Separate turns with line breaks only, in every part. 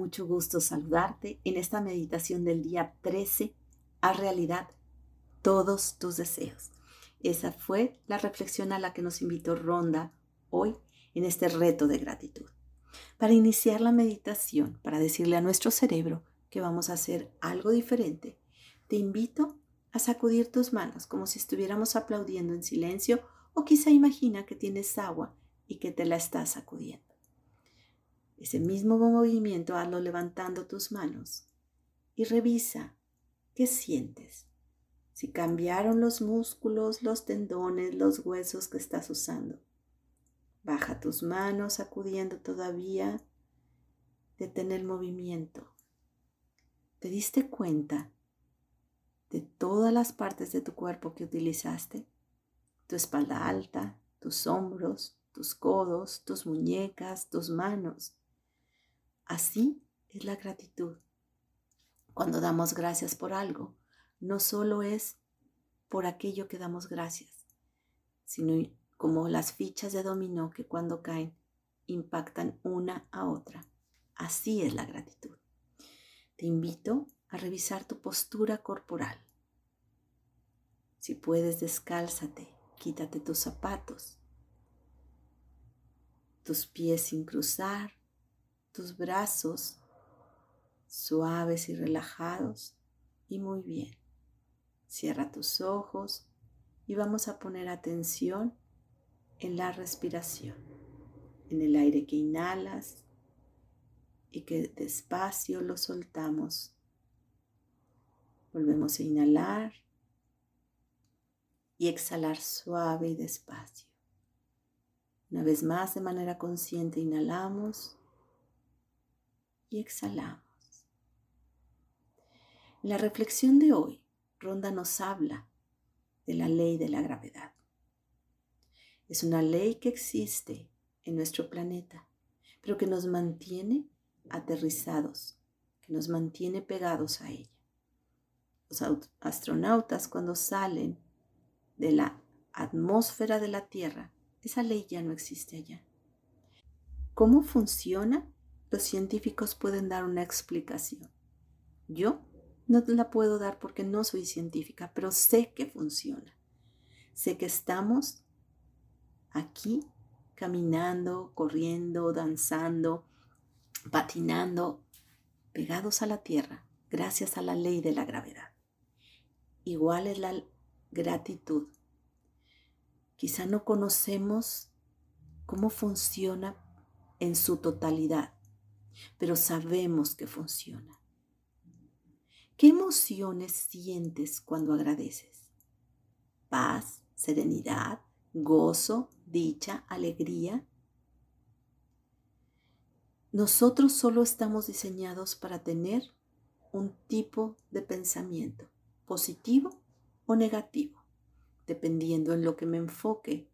mucho gusto saludarte en esta meditación del día 13 a realidad todos tus deseos. Esa fue la reflexión a la que nos invitó Ronda hoy en este reto de gratitud. Para iniciar la meditación, para decirle a nuestro cerebro que vamos a hacer algo diferente, te invito a sacudir tus manos como si estuviéramos aplaudiendo en silencio o quizá imagina que tienes agua y que te la estás sacudiendo. Ese mismo movimiento hazlo levantando tus manos y revisa qué sientes. Si cambiaron los músculos, los tendones, los huesos que estás usando. Baja tus manos sacudiendo todavía. Detén el movimiento. ¿Te diste cuenta de todas las partes de tu cuerpo que utilizaste? Tu espalda alta, tus hombros, tus codos, tus muñecas, tus manos. Así es la gratitud. Cuando damos gracias por algo, no solo es por aquello que damos gracias, sino como las fichas de dominó que cuando caen impactan una a otra. Así es la gratitud. Te invito a revisar tu postura corporal. Si puedes, descálzate, quítate tus zapatos, tus pies sin cruzar, tus brazos suaves y relajados y muy bien. Cierra tus ojos y vamos a poner atención en la respiración, en el aire que inhalas y que despacio lo soltamos. Volvemos a inhalar y exhalar suave y despacio. Una vez más, de manera consciente, inhalamos y exhalamos. La reflexión de hoy, Ronda nos habla de la ley de la gravedad. Es una ley que existe en nuestro planeta, pero que nos mantiene aterrizados, que nos mantiene pegados a ella. Los astronautas cuando salen de la atmósfera de la Tierra, esa ley ya no existe allá. ¿Cómo funciona? Los científicos pueden dar una explicación. Yo no la puedo dar porque no soy científica, pero sé que funciona. Sé que estamos aquí caminando, corriendo, danzando, patinando, pegados a la tierra, gracias a la ley de la gravedad. Igual es la gratitud. Quizá no conocemos cómo funciona en su totalidad, pero sabemos que funciona. ¿Qué emociones sientes cuando agradeces? Paz, serenidad, gozo, dicha, alegría. Nosotros solo estamos diseñados para tener un tipo de pensamiento, positivo o negativo. Dependiendo en lo que me enfoque,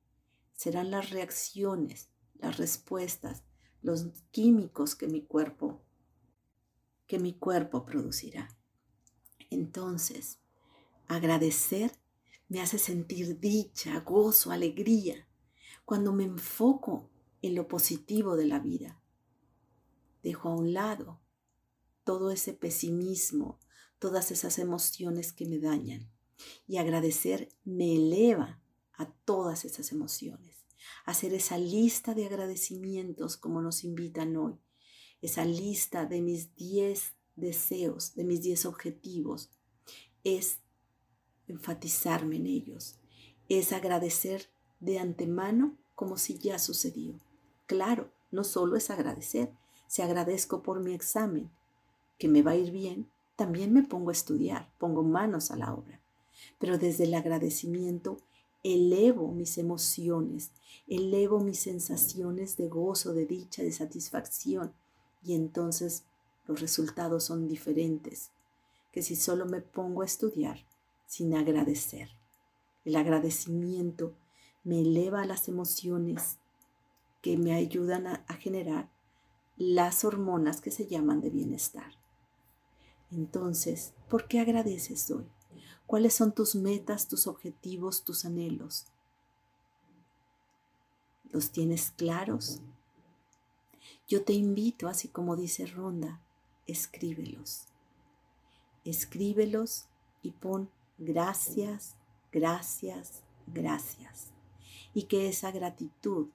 serán las reacciones, las respuestas, los químicos que mi cuerpo que mi cuerpo producirá. Entonces, agradecer me hace sentir dicha, gozo, alegría, cuando me enfoco en lo positivo de la vida. Dejo a un lado todo ese pesimismo, todas esas emociones que me dañan. Y agradecer me eleva a todas esas emociones hacer esa lista de agradecimientos como nos invitan hoy, esa lista de mis 10 deseos, de mis 10 objetivos, es enfatizarme en ellos, es agradecer de antemano como si ya sucedió. Claro, no solo es agradecer, si agradezco por mi examen, que me va a ir bien, también me pongo a estudiar, pongo manos a la obra. Pero desde el agradecimiento elevo mis emociones, elevo mis sensaciones de gozo, de dicha, de satisfacción y entonces los resultados son diferentes que si solo me pongo a estudiar sin agradecer. El agradecimiento me eleva las emociones que me ayudan a, a generar las hormonas que se llaman de bienestar. Entonces, ¿por qué agradeces hoy? ¿Cuáles son tus metas, tus objetivos, tus anhelos? ¿Los tienes claros? Yo te invito, así como dice Ronda, escríbelos. Escríbelos y pon gracias, gracias, gracias. Y que esa gratitud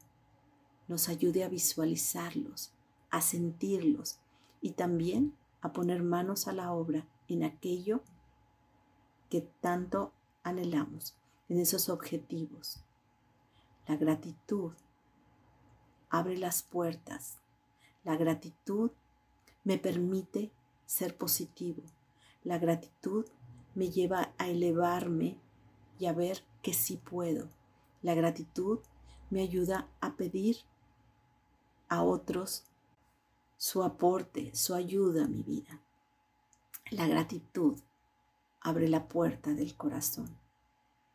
nos ayude a visualizarlos, a sentirlos y también a poner manos a la obra en aquello que tanto anhelamos, en esos objetivos. La gratitud abre las puertas. La gratitud me permite ser positivo. La gratitud me lleva a elevarme y a ver que sí puedo. La gratitud me ayuda a pedir a otros su aporte, su ayuda a mi vida. La gratitud abre la puerta del corazón.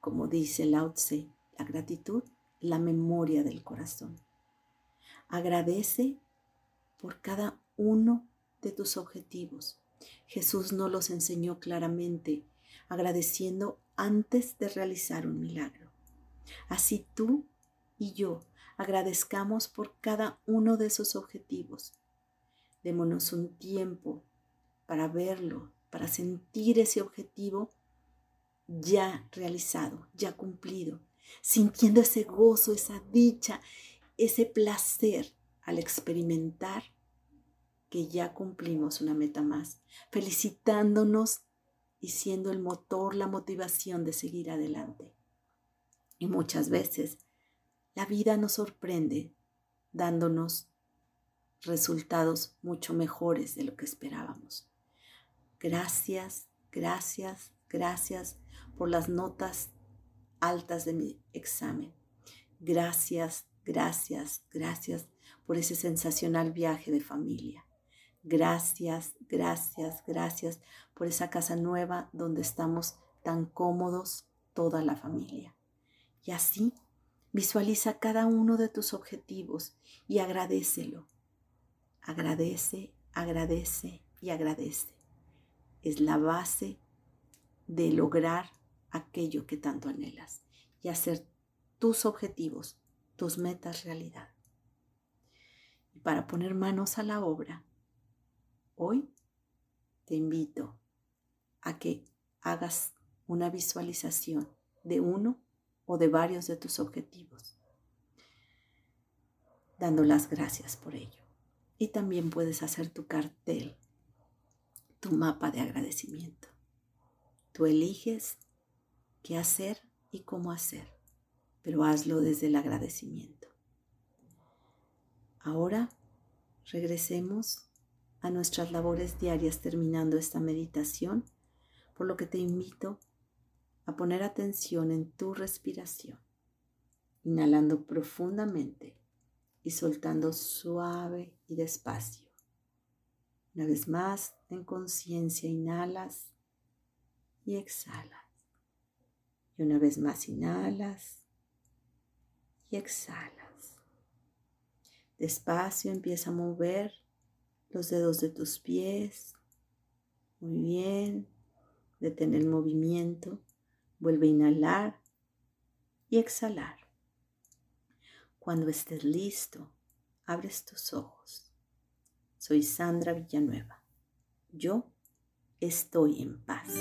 Como dice Lao Tse, la gratitud, la memoria del corazón. Agradece por cada uno de tus objetivos. Jesús nos los enseñó claramente, agradeciendo antes de realizar un milagro. Así tú y yo agradezcamos por cada uno de esos objetivos. Démonos un tiempo para verlo, para sentir ese objetivo ya realizado, ya cumplido, sintiendo ese gozo, esa dicha, ese placer al experimentar que ya cumplimos una meta más, felicitándonos y siendo el motor, la motivación de seguir adelante. Y muchas veces la vida nos sorprende dándonos resultados mucho mejores de lo que esperábamos. Gracias, gracias, gracias por las notas altas de mi examen. Gracias, gracias, gracias por ese sensacional viaje de familia. Gracias, gracias, gracias por esa casa nueva donde estamos tan cómodos toda la familia. Y así visualiza cada uno de tus objetivos y agradecelo. Agradece, agradece y agradece es la base de lograr aquello que tanto anhelas y hacer tus objetivos, tus metas realidad. Y para poner manos a la obra, hoy te invito a que hagas una visualización de uno o de varios de tus objetivos, dando las gracias por ello. Y también puedes hacer tu cartel tu mapa de agradecimiento. Tú eliges qué hacer y cómo hacer, pero hazlo desde el agradecimiento. Ahora regresemos a nuestras labores diarias terminando esta meditación, por lo que te invito a poner atención en tu respiración, inhalando profundamente y soltando suave y despacio. Una vez más, en conciencia, inhalas y exhalas. Y una vez más, inhalas y exhalas. Despacio empieza a mover los dedos de tus pies. Muy bien. Detén el movimiento. Vuelve a inhalar y exhalar. Cuando estés listo, abres tus ojos. Soy Sandra Villanueva. Yo estoy en paz.